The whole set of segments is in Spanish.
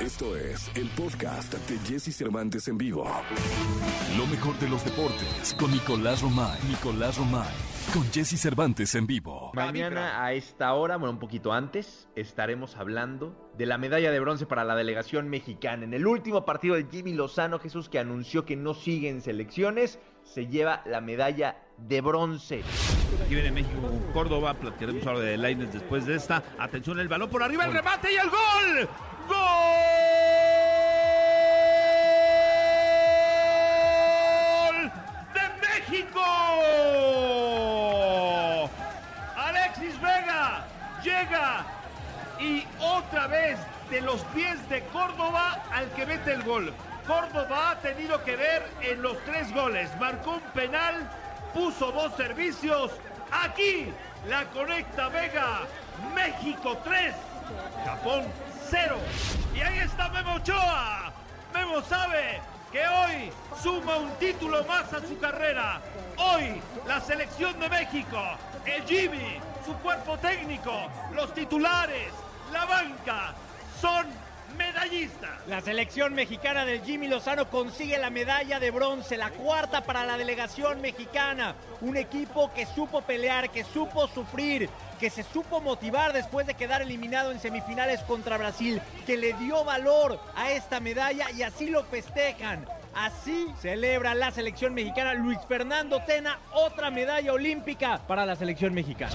Esto es el podcast de Jesse Cervantes en vivo. Lo mejor de los deportes con Nicolás Romay. Nicolás Romay. Con Jesse Cervantes en vivo. Mañana a esta hora, bueno, un poquito antes, estaremos hablando de la medalla de bronce para la delegación mexicana. En el último partido de Jimmy Lozano, Jesús, que anunció que no sigue en selecciones, se lleva la medalla de bronce. Aquí viene México con Córdoba, platicaremos ahora de Laines después de esta. Atención, el balón por arriba, el remate y el gol. ¡Gol! ¡De México! Alexis Vega llega y otra vez de los pies de Córdoba al que mete el gol. Córdoba ha tenido que ver en los tres goles. Marcó un penal, puso dos servicios. Aquí la conecta Vega. México 3, Japón 0. Y ahí está Memo Ochoa. Memo sabe que hoy suma un título más a su carrera. Hoy la selección de México, el Jimmy, su cuerpo técnico, los titulares, la banca, son medallistas. La selección mexicana del Jimmy Lozano consigue la medalla de bronce, la cuarta para la delegación mexicana. Un equipo que supo pelear, que supo sufrir, que se supo motivar después de quedar eliminado en semifinales contra Brasil, que le dio valor a esta medalla y así lo festejan. Así celebra la selección mexicana. Luis Fernando Tena, otra medalla olímpica para la selección mexicana.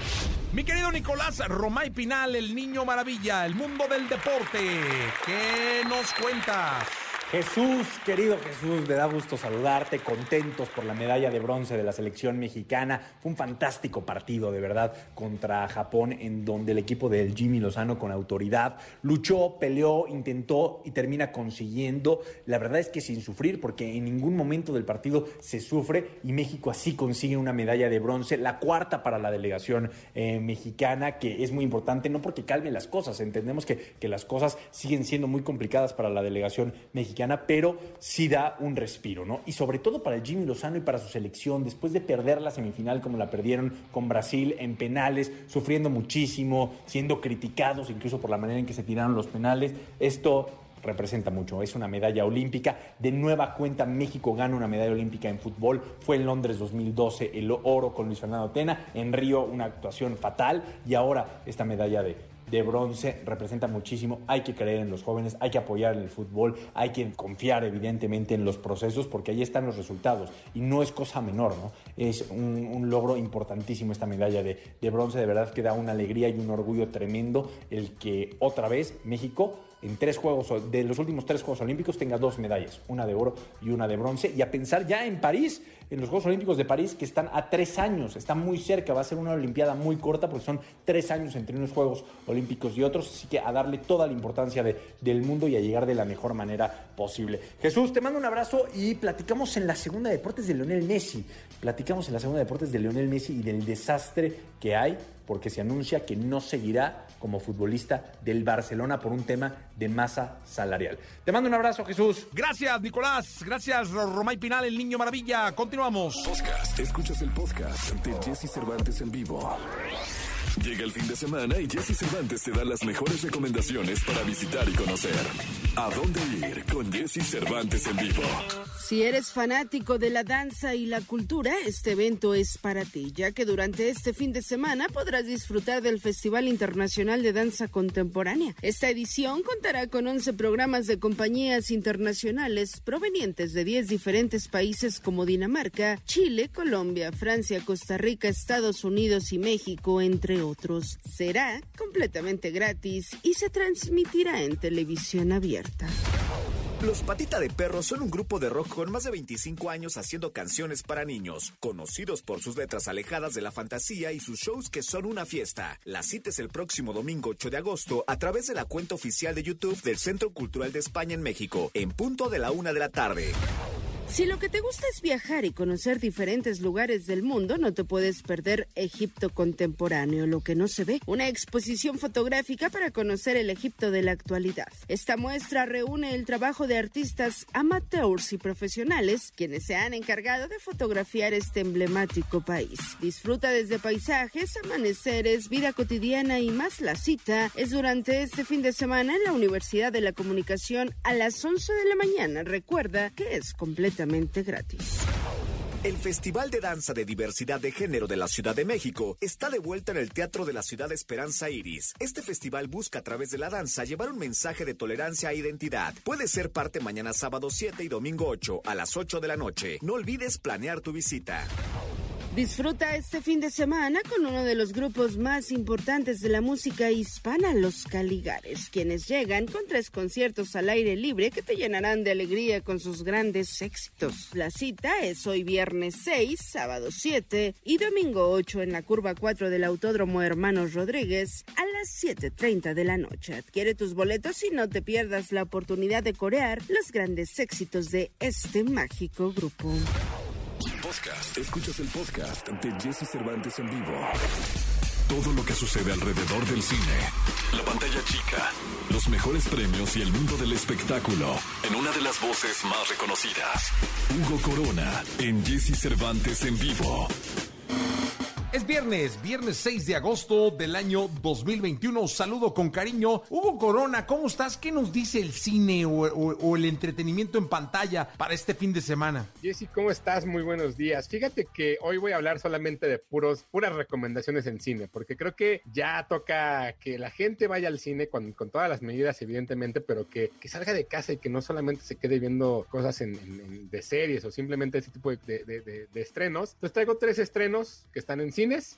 Mi querido Nicolás Romay Pinal, el niño maravilla, el mundo del deporte. ¿Qué nos cuentas? Jesús, querido Jesús, me da gusto saludarte, contentos por la medalla de bronce de la selección mexicana. Fue un fantástico partido, de verdad, contra Japón, en donde el equipo del Jimmy Lozano con autoridad luchó, peleó, intentó y termina consiguiendo. La verdad es que sin sufrir, porque en ningún momento del partido se sufre y México así consigue una medalla de bronce, la cuarta para la delegación eh, mexicana, que es muy importante, no porque calmen las cosas, entendemos que, que las cosas siguen siendo muy complicadas para la delegación mexicana pero sí da un respiro, ¿no? Y sobre todo para el Jimmy Lozano y para su selección, después de perder la semifinal como la perdieron con Brasil en penales, sufriendo muchísimo, siendo criticados incluso por la manera en que se tiraron los penales, esto representa mucho. Es una medalla olímpica. De nueva cuenta, México gana una medalla olímpica en fútbol. Fue en Londres 2012 el oro con Luis Fernando Tena. En Río una actuación fatal. Y ahora esta medalla de, de bronce representa muchísimo. Hay que creer en los jóvenes, hay que apoyar el fútbol, hay que confiar evidentemente en los procesos porque ahí están los resultados y no es cosa menor, ¿no? Es un, un logro importantísimo esta medalla de, de bronce, de verdad que da una alegría y un orgullo tremendo el que otra vez México en tres juegos, de los últimos tres Juegos Olímpicos, tenga dos medallas, una de oro y una de bronce. Y a pensar ya en París, en los Juegos Olímpicos de París, que están a tres años, están muy cerca, va a ser una Olimpiada muy corta porque son tres años entre unos Juegos Olímpicos y otros, así que a darle toda la importancia de, del mundo y a llegar de la mejor manera posible. Jesús, te mando un abrazo y platicamos en la segunda de deportes de Leonel Messi. Platicamos en la segunda de deportes de Leonel Messi y del desastre que hay porque se anuncia que no seguirá como futbolista del Barcelona por un tema de masa salarial. Te mando un abrazo, Jesús. Gracias, Nicolás. Gracias, Romay Pinal, el niño maravilla. Continuamos. Podcast. Escuchas el podcast de Jesse Cervantes en vivo. Llega el fin de semana y Jesse Cervantes te da las mejores recomendaciones para visitar y conocer. ¿A dónde ir con Jesse Cervantes en vivo? Si eres fanático de la danza y la cultura, este evento es para ti, ya que durante este fin de semana podrás disfrutar del Festival Internacional de Danza Contemporánea. Esta edición contará con 11 programas de compañías internacionales provenientes de 10 diferentes países como Dinamarca, Chile, Colombia, Francia, Costa Rica, Estados Unidos y México, entre otros. Será completamente gratis y se transmitirá en televisión abierta. Los Patita de Perro son un grupo de rock con más de 25 años haciendo canciones para niños, conocidos por sus letras alejadas de la fantasía y sus shows que son una fiesta. La cita es el próximo domingo 8 de agosto a través de la cuenta oficial de YouTube del Centro Cultural de España en México, en punto de la una de la tarde. Si lo que te gusta es viajar y conocer diferentes lugares del mundo, no te puedes perder Egipto contemporáneo, lo que no se ve, una exposición fotográfica para conocer el Egipto de la actualidad. Esta muestra reúne el trabajo de artistas amateurs y profesionales, quienes se han encargado de fotografiar este emblemático país. Disfruta desde paisajes, amaneceres, vida cotidiana y más. La cita es durante este fin de semana en la Universidad de la Comunicación a las 11 de la mañana. Recuerda que es El Festival de Danza de Diversidad de Género de la Ciudad de México está de vuelta en el Teatro de la Ciudad Esperanza Iris. Este festival busca a través de la danza llevar un mensaje de tolerancia e identidad. Puede ser parte mañana sábado 7 y domingo 8 a las 8 de la noche. No olvides planear tu visita. Disfruta este fin de semana con uno de los grupos más importantes de la música hispana, los Caligares, quienes llegan con tres conciertos al aire libre que te llenarán de alegría con sus grandes éxitos. La cita es hoy viernes 6, sábado 7 y domingo 8 en la curva 4 del Autódromo Hermanos Rodríguez a las 7.30 de la noche. Adquiere tus boletos y no te pierdas la oportunidad de corear los grandes éxitos de este mágico grupo. Podcast. Escuchas el podcast de Jesse Cervantes en vivo. Todo lo que sucede alrededor del cine, la pantalla chica, los mejores premios y el mundo del espectáculo en una de las voces más reconocidas. Hugo Corona en Jesse Cervantes en vivo. Es viernes, viernes 6 de agosto del año 2021. Saludo con cariño. Hugo Corona, ¿cómo estás? ¿Qué nos dice el cine o, o- o el entretenimiento en pantalla para este fin de semana? Jessy, ¿cómo estás? Muy buenos días. Fíjate que hoy voy a hablar solamente de puros, puras recomendaciones en cine, porque creo que ya toca que la gente vaya al cine con, todas las medidas, evidentemente, pero que, salga de casa y que no solamente se quede viendo cosas de series o simplemente ese tipo de, de- estrenos. Entonces traigo tres estrenos que están en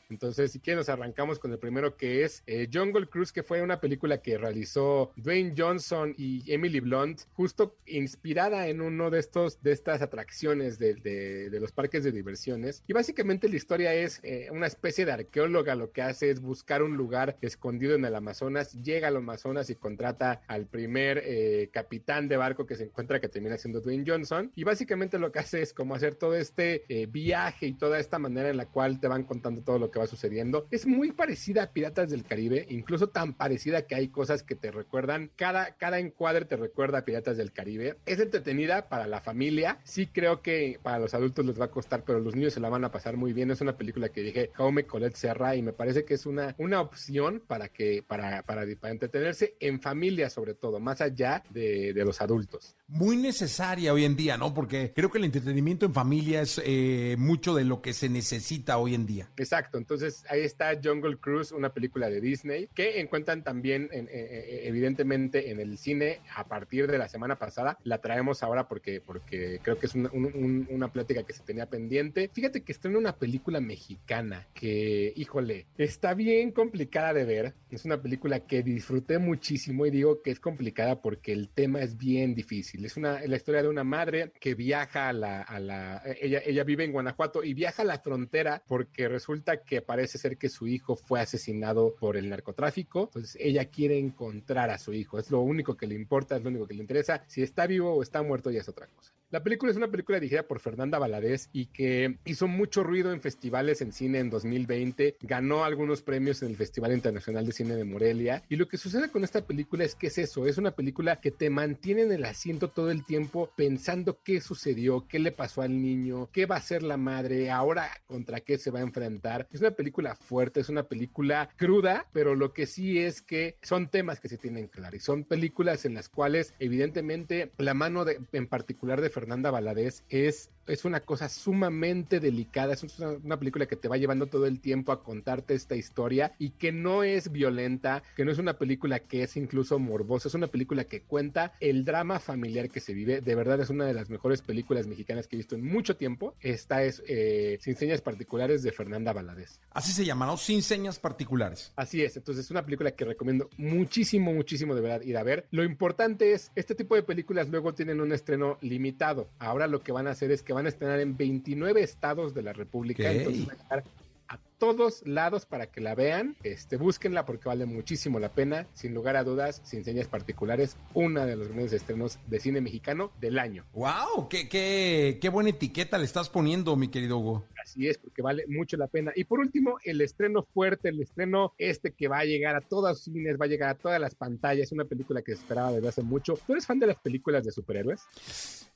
Entonces, si quieren, nos arrancamos con el primero que es eh, Jungle Cruise, que fue una película que realizó Dwayne Johnson y Emily Blunt, justo inspirada en uno de estos de estas atracciones de los parques de diversiones. Y básicamente la historia es eh, una especie de arqueóloga, lo que hace es buscar un lugar escondido en el Amazonas, llega al Amazonas y contrata al primer eh, capitán de barco que se encuentra, que termina siendo Dwayne Johnson. Y básicamente lo que hace es como hacer todo este eh, viaje y toda esta manera en la cual te van contando todo lo que va sucediendo. Es muy parecida a Piratas del Caribe, incluso tan parecida que hay cosas que te recuerdan, cada, cada encuadre te recuerda a Piratas del Caribe. Es entretenida para la familia, sí creo que para los adultos les va a costar, pero los niños se la van a pasar muy bien. Es una película que dije Jaume Colette Serra y me parece que es una, una opción para que para, para, para entretenerse en familia sobre todo, más allá de, de los adultos. Muy necesaria hoy en día, ¿no? Porque creo que el entretenimiento en familia es eh, mucho de lo que se necesita hoy en día. Exacto, entonces ahí está Jungle Cruise, una película de Disney que encuentran también eh, eh, evidentemente en el cine a partir de la semana pasada. La traemos ahora porque, porque creo que es una, un- un- una plática que se tenía pendiente. Fíjate que estrena una película mexicana que, híjole, está bien complicada de ver. Es una película que disfruté muchísimo y digo que es complicada porque el tema es bien difícil. Es una la historia de una madre que viaja a la, a la ella, ella vive en Guanajuato y viaja a la frontera porque resulta que parece ser que su hijo fue asesinado por el narcotráfico. Entonces ella quiere encontrar a su hijo. Es lo único que le importa, es lo único que le interesa. Si está vivo o está muerto ya es otra cosa. La película es una película dirigida por Fernanda Valadez y que hizo mucho ruido en festivales en cine en 2020. Ganó algunos premios en el Festival Internacional de Cine de Morelia. Y lo que sucede con esta película es que es eso, es una película que te mantiene en el asiento todo el tiempo pensando qué sucedió, qué le pasó al niño, qué va a hacer la madre, ahora contra qué se va a enfrentar. Es una película fuerte, es una película cruda, pero lo que sí es que son temas que se tienen claro y son películas en las cuales evidentemente la mano de, en particular de Fernanda Valadez es es una cosa sumamente delicada, es una, una, película que te va llevando todo el tiempo a contarte esta historia y que no es violenta, que no es una película que es incluso morbosa, es una película que cuenta el drama familiar que se vive, de verdad es una de las mejores películas mexicanas que he visto en mucho tiempo, esta es eh, Sin Señas Particulares de Fernanda Valadez. Así se llama, ¿no? Sin Señas Particulares. Así es, entonces es una película que recomiendo muchísimo, muchísimo de verdad ir a ver. Lo importante es, este tipo de películas luego tienen un estreno limitado, ahora lo que van a hacer es que van a estrenar en 29 estados de la República. Entonces van a llegar a todos lados para que la vean. Este, búsquenla porque vale muchísimo la pena. Sin lugar a dudas, sin señas particulares, una de los grandes estrenos de cine mexicano del año. ¡Wow! ¡Qué, qué, qué buena etiqueta le estás poniendo, mi querido Hugo! Así es, porque vale mucho la pena. Y por último, el estreno fuerte, el estreno este que va a llegar a todos los cines, va a llegar a todas las pantallas. Una película que se esperaba desde hace mucho. ¿Tú eres fan de las películas de superhéroes?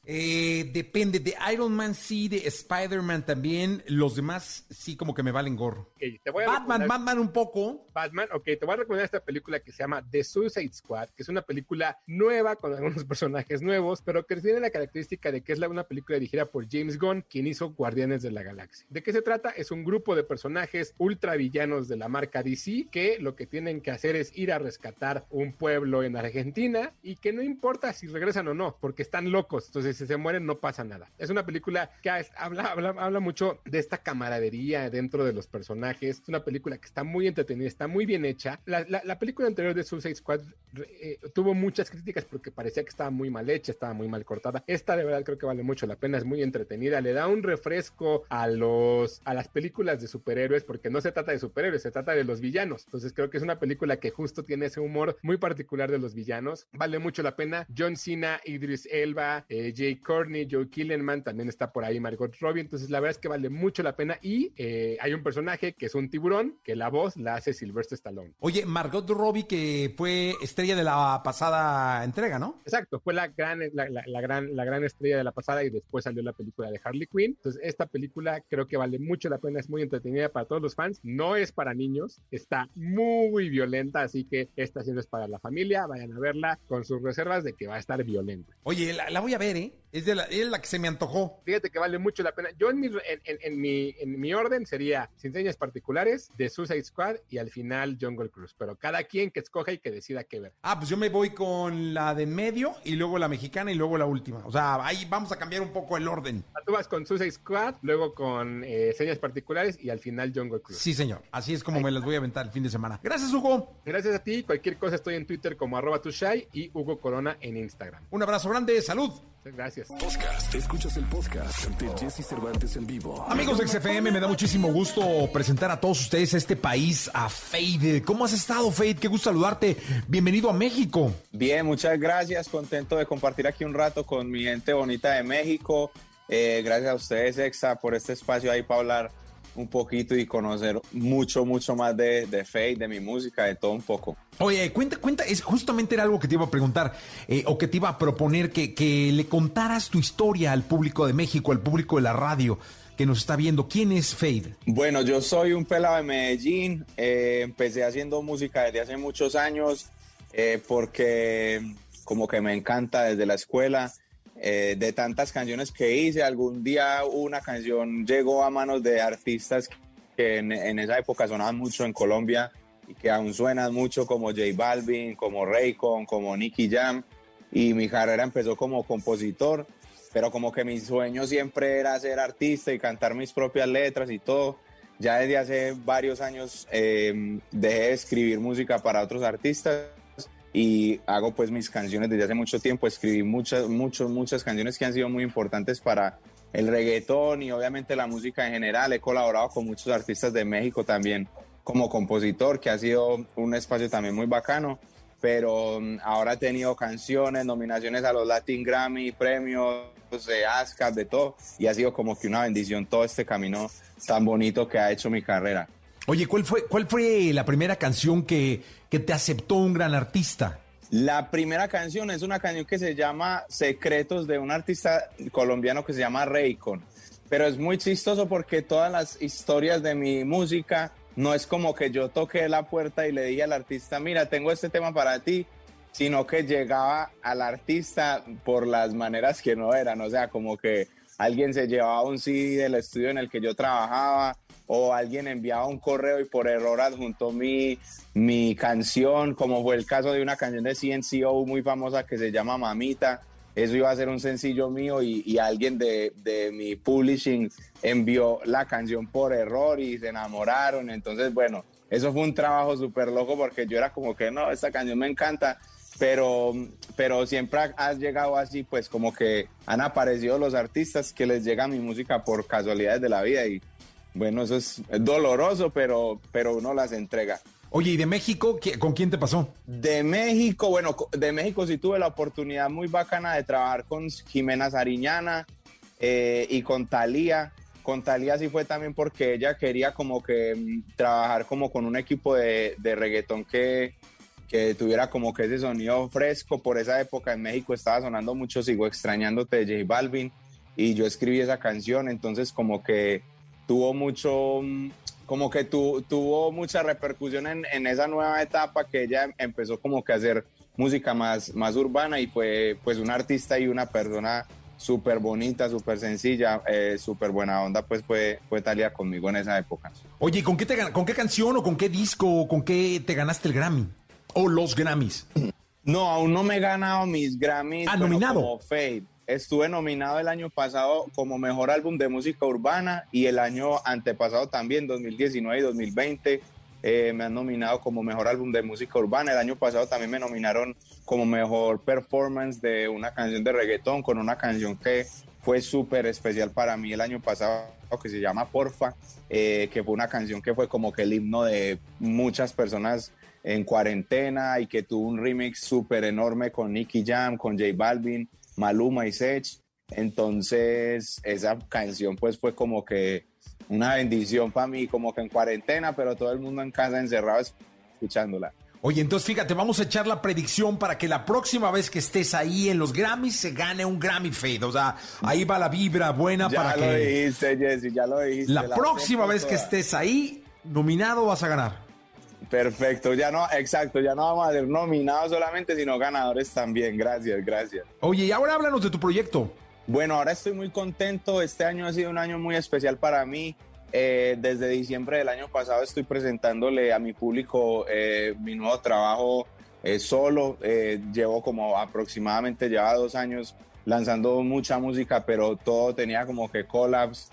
Eh, depende, de Iron Man sí, de Spider-Man también, los demás sí como que me valen gorro. Okay, te voy a Batman, Batman un poco. Batman, ok, te voy a recomendar esta película que se llama The Suicide Squad, que es una película nueva con algunos personajes nuevos, pero que tiene la característica de que es una película dirigida por James Gunn, quien hizo Guardianes de la Galaxia. ¿De qué se trata? Es un grupo de personajes ultra villanos de la marca DC que lo que tienen que hacer es ir a rescatar un pueblo en Argentina y que no importa si regresan o no, porque están locos, entonces si se mueren no pasa nada. Es una película que habla, habla, habla mucho de esta camaradería dentro de los personajes. Es una película que está muy entretenida, está muy bien hecha. La, la, película anterior de Suicide Squad eh, tuvo muchas críticas porque parecía que estaba muy mal hecha, estaba muy mal cortada. Esta de verdad creo que vale mucho la pena, es muy entretenida, le da un refresco a los a las películas de superhéroes porque no se trata de superhéroes, se trata de los villanos. Entonces creo que es una película que justo tiene ese humor muy particular de los villanos. Vale mucho la pena. John Cena, Idris Elba, eh, Jay Courtney, Joe Killenman, también está por ahí Margot Robbie. Entonces la verdad es que vale mucho la pena y eh, hay un personaje que es un tiburón que la voz la hace Sylvester Stallone. Oye, Margot Robbie que fue estrella de la pasada entrega, ¿no? Exacto, fue la gran, la, gran, la gran estrella de la pasada y después salió la película de Harley Quinn. Entonces esta película creo que vale mucho la pena, es muy entretenida para todos los fans. No es para niños, está muy violenta, así que esta sí no es para la familia. Vayan a verla con sus reservas de que va a estar violenta. Oye, la, voy a ver, ¿eh? Es, de la, es la que se me antojó. Fíjate que vale mucho la pena. Yo en mi, en, mi, en mi orden sería sin señas particulares, de Suicide Squad y al final Jungle Cruise. Pero cada quien que escoja y que decida qué ver. Ah, pues yo me voy con la de medio y luego la mexicana y luego la última. O sea, ahí vamos a cambiar un poco el orden. Ah, tú vas con Suicide Squad, luego con eh, señas particulares y al final Jungle Cruise. Sí, señor. Así es como me las voy a aventar el fin de semana. Gracias, Hugo. Gracias a ti. Cualquier cosa estoy en Twitter como arroba tushai y Hugo Corona en Instagram. Un abrazo grande. Salud. Gracias. Podcast. Escuchas el podcast de Jesse Cervantes en vivo. Amigos de XFM, me da muchísimo gusto presentar a todos ustedes a este país, a Fade. ¿Cómo has estado, Fade? Qué gusto saludarte. Bienvenido a México. Bien, muchas gracias. Contento de compartir aquí un rato con mi gente bonita de México. Eh, gracias a ustedes, Exa, por este espacio ahí para hablar un poquito y conocer mucho, mucho más de, de de mi música, de todo un poco. Oye, cuenta, cuenta, es justamente era algo que te iba a preguntar eh, o que te iba a proponer que, que le contaras tu historia al público de México, al público de la radio que nos está viendo. ¿Quién es Fade? Bueno, yo soy un pelado de Medellín. Eh, empecé haciendo música desde hace muchos años eh, porque como que me encanta desde la escuela. Eh, de tantas canciones que hice, algún día una canción llegó a manos de artistas que en, esa época sonaban mucho en Colombia y que aún suenan mucho como J Balvin, como Raycon, como Nicky Jam. Y mi carrera empezó como compositor, pero como que mi sueño siempre era ser artista y cantar mis propias letras y todo. Ya desde hace varios años eh, dejé de escribir música para otros artistas y hago pues mis canciones desde hace mucho tiempo. Escribí muchas, muchas, muchas canciones que han sido muy importantes para el reggaetón y obviamente la música en general. He colaborado con muchos artistas de México también como compositor, que ha sido un espacio también muy bacano. Pero mm, ahora he tenido canciones, nominaciones a los Latin Grammy, premios de ASCAP, de todo. Y ha sido como que una bendición todo este camino tan bonito que ha hecho mi carrera. Oye, ¿cuál fue, cuál fue la primera canción que, que te aceptó un gran artista? La primera canción es una canción que se llama Secretos de un artista colombiano que se llama Raycon. Pero es muy chistoso porque todas las historias de mi música no es como que yo toqué la puerta y le dije al artista, mira, tengo este tema para ti, sino que llegaba al artista por las maneras que no eran. O sea, como que alguien se llevaba un CD del estudio en el que yo trabajaba o alguien enviaba un correo y por error adjuntó mi, mi canción, como fue el caso de una canción de CNCO muy famosa que se llama Mamita. Eso iba a ser un sencillo mío y, alguien de, de, mi publishing envió la canción por error y se enamoraron. Entonces, bueno, eso fue un trabajo súper loco porque yo era como que no, esta canción me encanta, pero, pero siempre has llegado así, pues como que han aparecido los artistas que les llega mi música por casualidades de la vida y bueno, eso es doloroso, pero, pero uno las entrega. Oye, ¿y de México con quién te pasó? De México, bueno, de México sí tuve la oportunidad muy bacana de trabajar con Jimena Sariñana eh, y con Talía. Con Talía sí fue también porque ella quería como que mm, trabajar como con un equipo de, de reggaetón que, que tuviera como que ese sonido fresco. Por esa época en México estaba sonando mucho Sigo extrañándote de J Balvin y yo escribí esa canción, entonces como que tuvo mucho, mm, como que tuvo mucha repercusión en, en, esa nueva etapa que ella empezó como que a hacer música más, más urbana y fue pues una artista y una persona súper bonita, súper sencilla, eh, súper buena onda, pues fue, fue Talia conmigo en esa época. Oye, ¿con qué, te, ¿con qué canción o con qué disco o con qué te ganaste el Grammy? ¿O los Grammys? No, aún no me he ganado mis Grammys. ¿Ah, nominado? Como Fade. Estuve nominado el año pasado como mejor álbum de música urbana y el año antepasado también, 2019 y 2020. Eh, me han nominado como mejor álbum de música urbana. El año pasado también me nominaron como mejor performance de una canción de reggaetón con una canción que fue súper especial para mí el año pasado que se llama Porfa, eh, que fue una canción que fue como que el himno de muchas personas en cuarentena y que tuvo un remix súper enorme con Nicky Jam, con J Balvin Maluma y Sech. Entonces, esa canción pues fue como que una bendición para mí, como que en cuarentena, pero todo el mundo en casa encerrado escuchándola. Oye, entonces fíjate, vamos a echar la predicción para que la próxima vez que estés ahí en los Grammys se gane un Grammy Fade. O sea, ahí va la vibra buena para que. Ya lo dijiste, Jesse, ya lo dijiste. La, próxima vez que estés ahí, nominado vas a ganar. Perfecto, ya no, exacto, ya no vamos a ser nominados solamente, sino ganadores también. Gracias, gracias. Oye, y ahora háblanos de tu proyecto. Bueno, ahora estoy muy contento. Este año ha sido un año muy especial para mí. Eh, desde diciembre del año pasado estoy presentándole a mi público eh, mi nuevo trabajo eh, solo. llevo como aproximadamente, lleva dos años lanzando mucha música, pero todo tenía como que collabs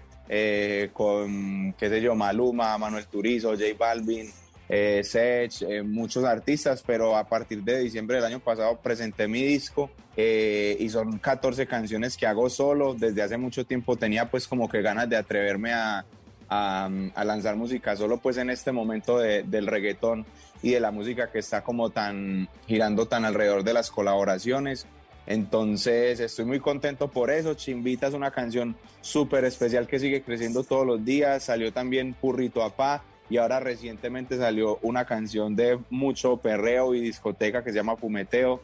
con, qué sé yo, Maluma, Manuel Turizo, J Balvin eh, eh, muchos artistas, pero a partir de diciembre del año pasado presenté mi disco eh, y son 14 canciones que hago solo. Desde hace mucho tiempo tenía pues como que ganas de atreverme a, a, lanzar música solo pues en este momento del reggaetón y de la música que está como tan girando tan alrededor de las colaboraciones. Entonces estoy muy contento por eso. Chimbita es una canción súper especial que sigue creciendo todos los días. Salió también Purrito Apá y ahora recientemente salió una canción de mucho perreo y discoteca que se llama Fumeteo.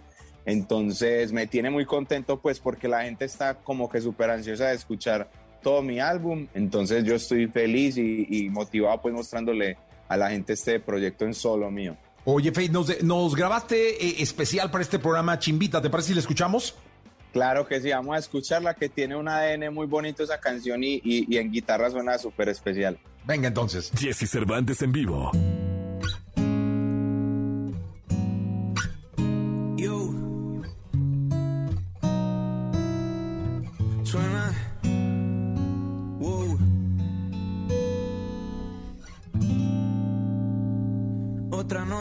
Entonces me tiene muy contento pues porque la gente está como que súper ansiosa de escuchar todo mi álbum. Entonces yo estoy feliz y, motivado pues mostrándole a la gente este proyecto en solo mío. Oye, Faith, nos, grabaste eh, especial para este programa Chimbita. ¿Te parece si le escuchamos? Claro que sí, vamos a escucharla, que tiene un ADN muy bonito esa canción y, y en guitarra suena súper especial. Venga entonces. Jesse Cervantes en vivo.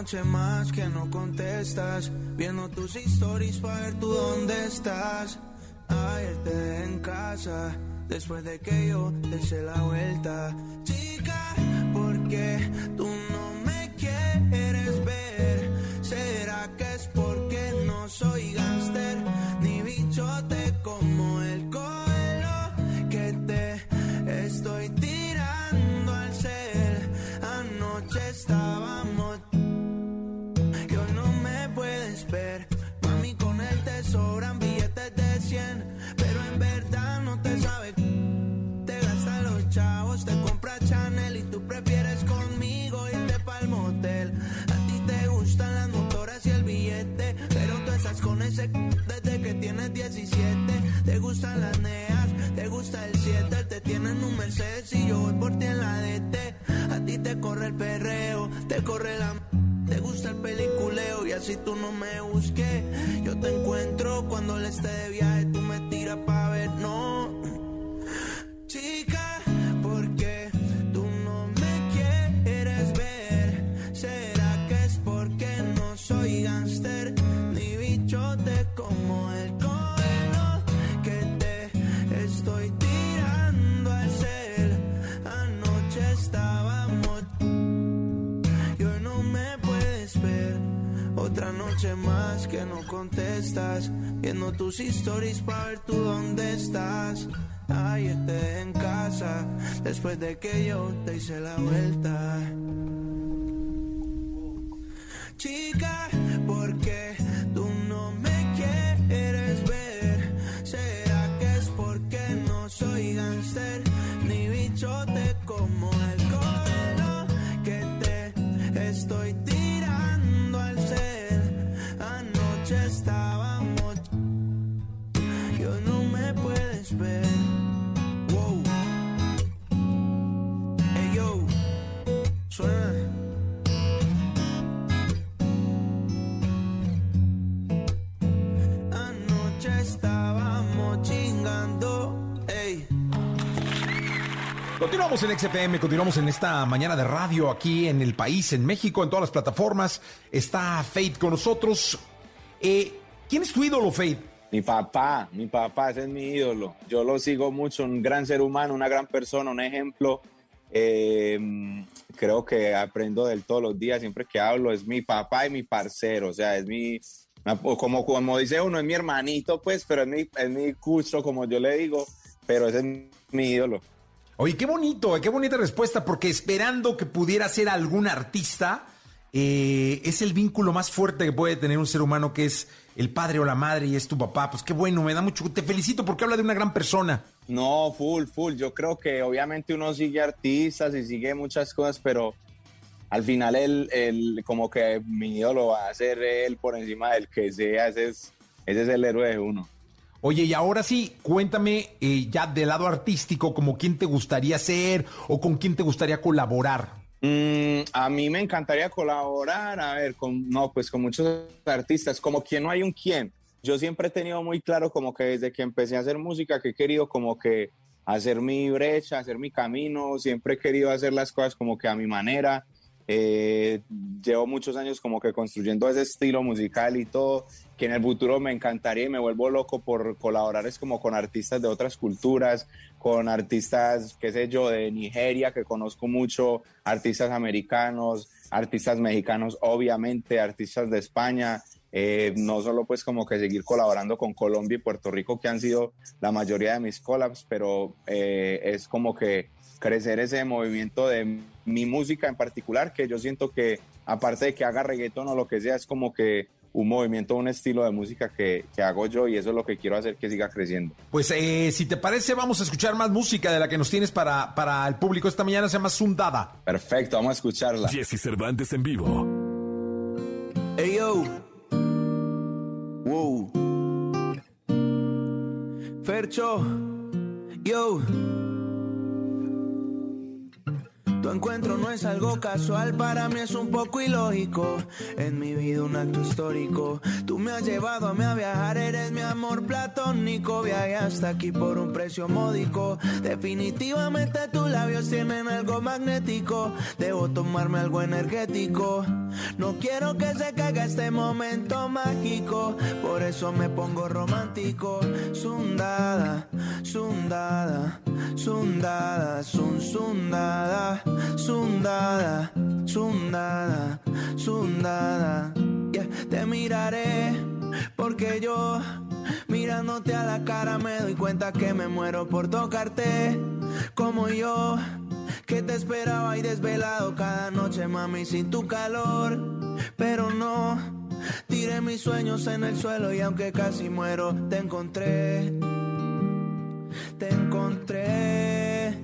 Noche más que no contestas. Viendo tus stories para ver tú dónde estás. Ayer te en casa. Después de que yo te la vuelta porque tú no desde que tienes 17. Te gustan las neas, te gusta el 7, él te tiene en un Mercedes y yo voy por ti en la DT. A ti te corre el perreo, te corre la... Te gusta el peliculeo y así tú no me busques. Yo te encuentro cuando le esté de viaje, tú me tiras pa' ver, no. Estás, viendo tus stories para ver tú dónde estás. Ay, esté en casa, después de que yo te hice la vuelta. Chica, ¿por qué Continuamos en XFM, continuamos en esta mañana de radio aquí en el país, en México, en todas las plataformas. Está Faith con nosotros. Eh, ¿Quién es tu ídolo, Faith? Mi papá, mi papá, ese es mi ídolo. Yo lo sigo mucho, un gran ser humano, una gran persona, un ejemplo. Eh, creo que aprendo de él todos los días, siempre que hablo, es mi papá y mi parcero, o sea, es mi, como, como dice uno, es mi hermanito, pues, pero es mi, es mi cucho, como yo le digo, pero ese es mi ídolo. Oye, qué bonito, qué bonita respuesta, porque esperando que pudiera ser algún artista, eh, es el vínculo más fuerte que puede tener un ser humano, que es el padre o la madre y es tu papá. Pues qué bueno, me da mucho, te felicito porque habla de una gran persona. No, full, full. Yo creo que obviamente uno sigue artistas y sigue muchas cosas, pero al final él, él como que mi ídolo va a ser él por encima del que sea. Ese es, ese es el héroe de uno. Oye, y ahora sí, cuéntame eh, ya del lado artístico, como quién te gustaría ser o con quién te gustaría colaborar. Mm, a mí me encantaría colaborar, a ver, con, no, pues con muchos artistas, como quien no hay un quién. Yo siempre he tenido muy claro como que desde que empecé a hacer música que he querido como que hacer mi brecha, hacer mi camino, siempre he querido hacer las cosas como que a mi manera. Eh, llevo muchos años como que construyendo ese estilo musical y todo, que en el futuro me encantaría y me vuelvo loco por colaborar es como con artistas de otras culturas, con artistas, qué sé yo, de Nigeria, que conozco mucho, artistas americanos, artistas mexicanos, obviamente, artistas de España, eh, no solo pues como que seguir colaborando con Colombia y Puerto Rico, que han sido la mayoría de mis collabs, pero eh, es como que crecer ese movimiento de mi música en particular, que yo siento que aparte de que haga reggaeton o lo que sea, es como que un movimiento, un estilo de música que, que, hago yo y eso es lo que quiero hacer que siga creciendo. Pues eh, si te parece, vamos a escuchar más música de la que nos tienes para, para el público esta mañana, se llama Sundada. Perfecto, vamos a escucharla. Jesse Cervantes en vivo. Hey yo. Wow. Fercho. Yo. Tu encuentro no es algo casual, para mí es un poco ilógico. En mi vida un acto histórico. Tú me has llevado a mí a viajar, eres mi amor platónico. Viajé hasta aquí por un precio módico. Definitivamente tus labios tienen algo magnético. Debo tomarme algo energético. No quiero que se caiga este momento mágico. Por eso me pongo romántico. Sundada, sundada, sundada, sun, sundada. Sundada, sundada, sundada. Yeah, te miraré porque yo mirándote a la cara me doy cuenta que me muero por tocarte como yo que te esperaba y desvelado cada noche mami sin tu calor. Pero no tiré mis sueños en el suelo y aunque casi muero te encontré te encontré.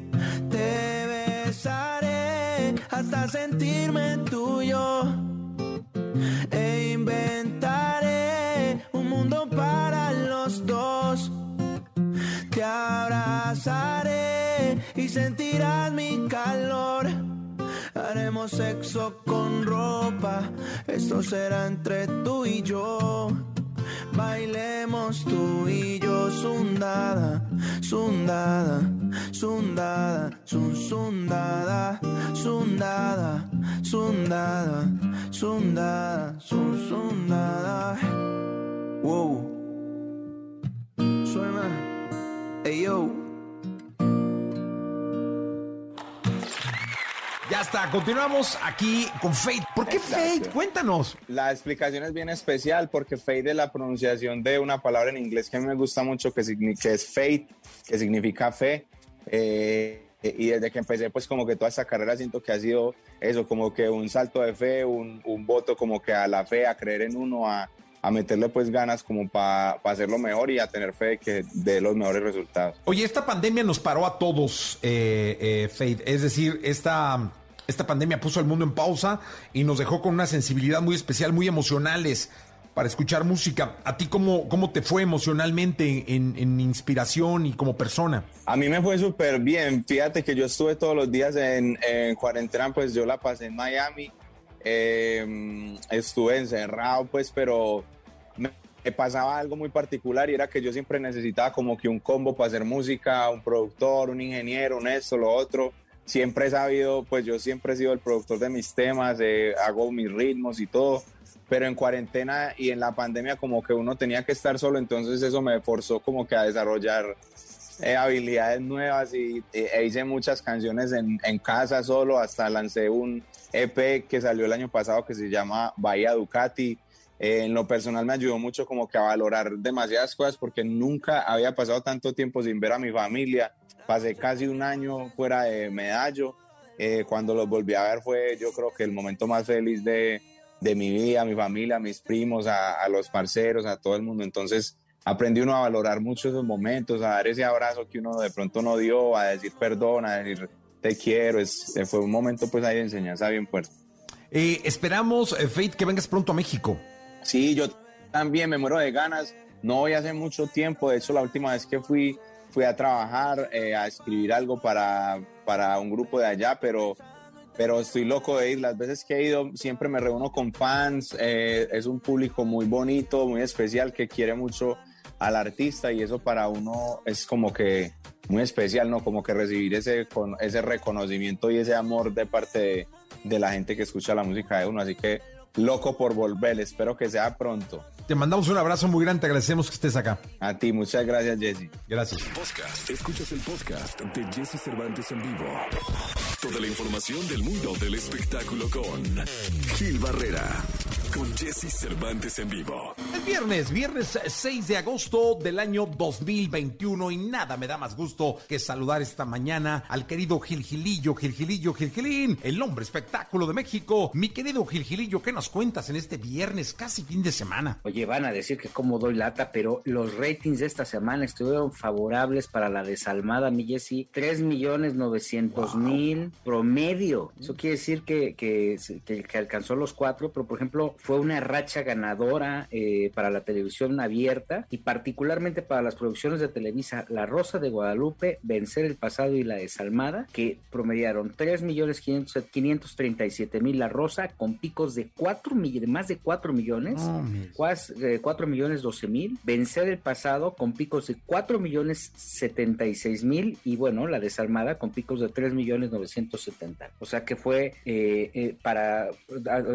Te besaré hasta sentirme sexo con ropa, esto será entre tú y yo. Bailemos tú y yo, sundada, sundada, sundada, sun, sundada, sundada, sundada, sundada, sun, sundada. Wow. Suena. Hey yo. Ya está, continuamos aquí con Fate. ¿Por qué Fate? Cuéntanos. La explicación es bien especial porque Fate es la pronunciación de una palabra en inglés que a mí me gusta mucho, que, que es Fate, que significa fe. Eh, y desde que empecé, pues como que toda esta carrera siento que ha sido eso, como que un salto de fe, un, un voto como que a la fe, a creer en uno, a, a meterle pues ganas como para hacerlo mejor y a tener fe de que dé los mejores resultados. Oye, esta pandemia nos paró a todos, eh, eh, Faith. Es decir, esta, esta pandemia puso al mundo en pausa y nos dejó con una sensibilidad muy especial, muy emocionales para escuchar música. ¿A ti cómo, cómo te fue emocionalmente en, inspiración y como persona? A mí me fue súper bien. Fíjate que yo estuve todos los días en, cuarentena, pues yo la pasé en Miami. Em, estuve encerrado, pues, pero me, pasaba algo muy particular y era que yo siempre necesitaba como que un combo para hacer música, un productor, un ingeniero, un esto, lo otro. Siempre he sabido, pues yo siempre he sido el productor de mis temas, eh, hago mis ritmos y todo pero en cuarentena y en la pandemia como que uno tenía que estar solo, entonces eso me forzó como que a desarrollar eh, habilidades nuevas y e hice muchas canciones en, en, casa solo, hasta lancé un EP que salió el año pasado que se llama Bahía Ducati. Eh, en lo personal me ayudó mucho como que a valorar demasiadas cosas porque nunca había pasado tanto tiempo sin ver a mi familia. Pasé casi un año fuera de Medallo. Eh, cuando los volví a ver fue yo creo que el momento más feliz de, de mi vida, a mi familia, a mis primos, a, los parceros, a todo el mundo. Entonces aprendí uno a valorar mucho esos momentos, a dar ese abrazo que uno de pronto no dio, a decir perdón, a decir te quiero. Es, eh, fue un momento pues ahí de enseñanza bien fuerte. Eh, esperamos, Faith, que vengas pronto a México. Sí, yo también me muero de ganas. No voy hace mucho tiempo, de hecho la última vez que fui fui a trabajar, a escribir algo para, para un grupo de allá, pero pero estoy loco de ir. Las veces que he ido siempre me reúno con fans. Eh, es un público muy bonito, muy especial que quiere mucho al artista y eso para uno es como que muy especial, ¿no? Como que recibir ese, ese reconocimiento y ese amor de parte de, de la gente que escucha la música de uno. Así que loco por volver. Espero que sea pronto. Te mandamos un abrazo muy grande. Te agradecemos que estés acá. A ti, muchas gracias, Jesse. Gracias. Podcast. Escuchas el podcast de Jesse Cervantes en vivo. Toda la información del mundo del espectáculo con Gil Barrera con Jesse Cervantes en vivo. Es viernes, viernes 6 de agosto del año 2021 y nada me da más gusto que saludar esta mañana al querido Gilgilillo, Gilgilillo, Gilgilín, el hombre espectáculo de México. Mi querido Gilgilillo, ¿qué nos cuentas en este viernes, casi fin de semana? Oye, van a decir que como doy lata, pero los ratings de esta semana estuvieron favorables para la desalmada, mi Jesse. 3 millones 900 mil promedio. Eso quiere decir que, que, que alcanzó los cuatro, pero por ejemplo, fue una racha ganadora eh, para la televisión abierta y particularmente para las producciones de Televisa La Rosa de Guadalupe, Vencer el Pasado y La Desalmada, que promediaron 3 millones 537 mil. La Rosa con picos de 4 millones, más de 4 millones, 4 eh, millones 12 mil, Vencer el Pasado con picos de 4 millones 76 mil. Y bueno, La Desalmada con picos de 3 millones 970. O sea que fue eh, para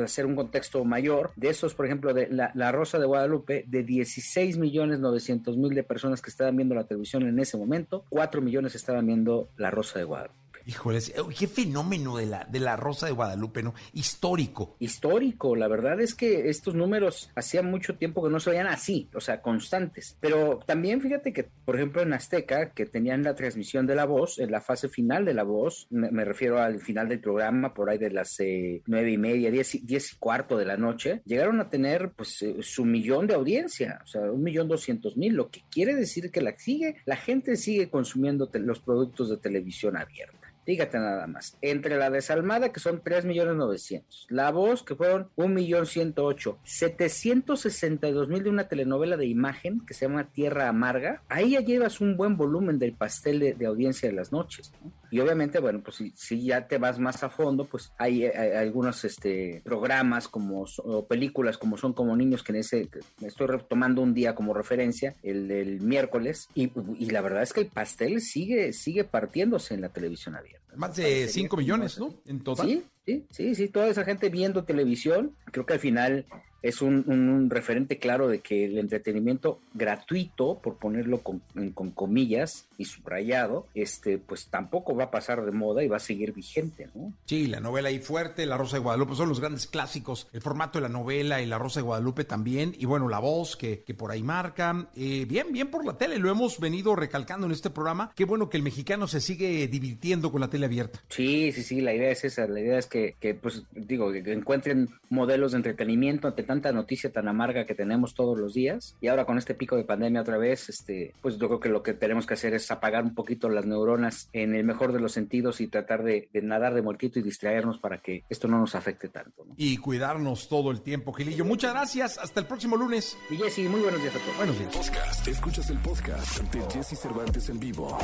hacer un contexto mayor de esos, por ejemplo, de la, Rosa de Guadalupe, de 16 millones 900 mil de personas que estaban viendo la televisión en ese momento, 4 millones estaban viendo la Rosa de Guadalupe. Híjole, qué fenómeno de la, de la Rosa de Guadalupe, ¿no? Histórico. Histórico, la verdad es que estos números hacía mucho tiempo que no se veían así, o sea, constantes. Pero también fíjate que, por ejemplo, en Azteca, que tenían la transmisión de la voz, en la fase final de la voz, me, refiero al final del programa, por ahí de las eh, nueve y media, diez, diez, y cuarto de la noche, llegaron a tener pues eh, su millón de audiencia, o sea, un millón doscientos mil, lo que quiere decir que la sigue, la gente sigue consumiendo los productos de televisión abierta. Fíjate nada más. Entre la desalmada, que son 3 millones 900. La voz, que fueron 1 millón 108. 762 mil de una telenovela de imagen que se llama Tierra Amarga. Ahí ya llevas un buen volumen del pastel de, audiencia de las noches. Y obviamente, bueno, pues si, ya te vas más a fondo, pues hay, algunos este, programas como, o películas como son como niños que en ese, estoy retomando un día como referencia, el del miércoles. Y, y la verdad es que el pastel sigue, sigue partiéndose en la televisión abierta. Más de 5 millones, ¿no? En total. Sí, sí, sí, sí, toda esa gente viendo televisión, creo que al final es un, un, referente claro de que el entretenimiento gratuito, por ponerlo con, con, comillas y subrayado, este, pues tampoco va a pasar de moda y va a seguir vigente, ¿no? Sí, la novela ahí fuerte, La Rosa de Guadalupe, son los grandes clásicos, el formato de la novela y La Rosa de Guadalupe también, y bueno, la voz que, que por ahí marca, eh, bien, bien por la tele, lo hemos venido recalcando en este programa, qué bueno que el mexicano se sigue divirtiendo con la tele abierta. Sí, sí, sí, la idea es esa, la idea es que, que pues digo, que encuentren modelos de entretenimiento ante tanta noticia tan amarga que tenemos todos los días. Y ahora con este pico de pandemia otra vez, este, pues yo creo que lo que tenemos que hacer es apagar un poquito las neuronas en el mejor de los sentidos y tratar de, de nadar de muertito y distraernos para que esto no nos afecte tanto. ¿no? Y cuidarnos todo el tiempo, Gilillo. Muchas gracias. Hasta el próximo lunes. Y Jessy, muy buenos días a todos. Buenos días. Podcast. Escuchas el podcast de Jesse Cervantes en vivo.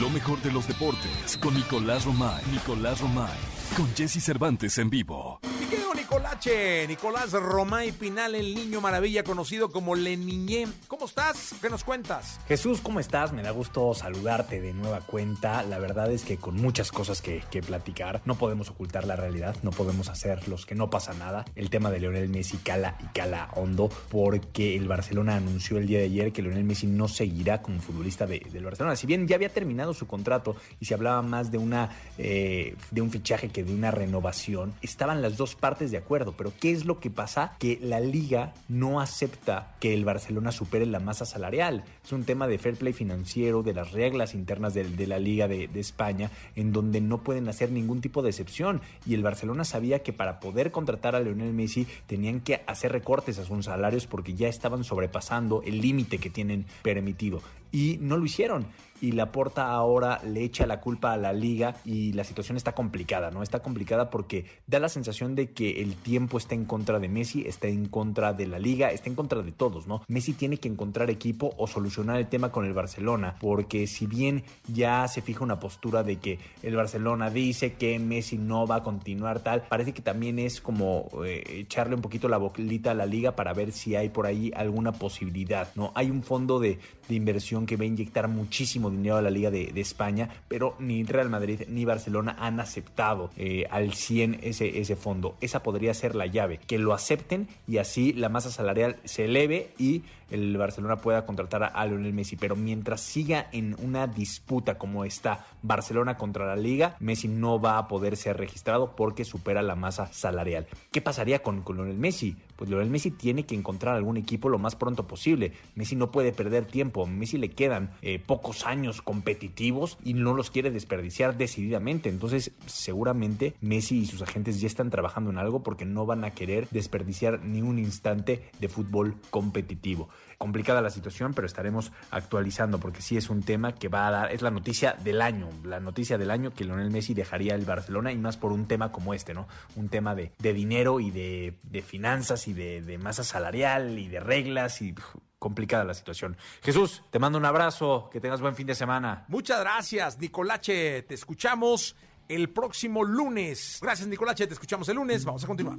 Lo mejor de los deportes con Nicolás Romay. Nicolás Romay. Con Jesse Cervantes en vivo. Mi querido Nicolache, Nicolás Romay Pinal, el niño maravilla conocido como Le Niñé. ¿Cómo estás? ¿Qué nos cuentas? Jesús, ¿cómo estás? Me da gusto saludarte de nueva cuenta. La verdad es que con muchas cosas que, que platicar, no podemos ocultar la realidad, no podemos hacer los que no pasa nada. El tema de Lionel Messi cala y cala hondo porque el Barcelona anunció el día de ayer que Lionel Messi no seguirá como futbolista de, del Barcelona. Si bien ya había terminado su contrato y se hablaba más de, una, eh, de un fichaje que de una renovación, estaban las dos partes de acuerdo. Pero ¿qué es lo que pasa? Que la liga no acepta que el Barcelona supere la masa salarial. Es un tema de fair play financiero, de las reglas internas de, la liga de, de, España, en donde no pueden hacer ningún tipo de excepción. Y el Barcelona sabía que para poder contratar a Lionel Messi tenían que hacer recortes a sus salarios porque ya estaban sobrepasando el límite que tienen permitido. Y no lo hicieron y Laporta ahora le echa la culpa a la liga y la situación está complicada, ¿no? Está complicada porque da la sensación de que el tiempo está en contra de Messi, está en contra de la liga, está en contra de todos, ¿no? Messi tiene que encontrar equipo o solucionar el tema con el Barcelona, porque si bien ya se fija una postura de que el Barcelona dice que Messi no va a continuar tal, parece que también es como eh, echarle un poquito la boquita a la liga para ver si hay por ahí alguna posibilidad, ¿no? Hay un fondo de, de inversión que va a inyectar muchísimo dinero a la Liga de, de, España, pero ni Real Madrid ni Barcelona han aceptado eh, al 100 ese, ese fondo. Esa podría ser la llave, que lo acepten y así la masa salarial se eleve y el Barcelona pueda contratar a Lionel Messi. Pero mientras siga en una disputa como está Barcelona contra la Liga, Messi no va a poder ser registrado porque supera la masa salarial. ¿Qué pasaría con, Lionel Messi? Pues Lionel Messi tiene que encontrar algún equipo lo más pronto posible. Messi no puede perder tiempo. Messi le quedan eh, pocos años competitivos y no los quiere desperdiciar decididamente. Entonces, seguramente Messi y sus agentes ya están trabajando en algo porque no van a querer desperdiciar ni un instante de fútbol competitivo complicada la situación, pero estaremos actualizando porque sí es un tema que va a dar, es la noticia del año, la noticia del año que Lionel Messi dejaría el Barcelona y más por un tema como este, ¿no? Un tema de, de dinero y de, de, finanzas y de, de, masa salarial y de reglas y complicada la situación. Jesús, te mando un abrazo, que tengas buen fin de semana. Muchas gracias, Nicolache, te escuchamos el próximo lunes. Gracias, Nicolache, te escuchamos el lunes, vamos a continuar.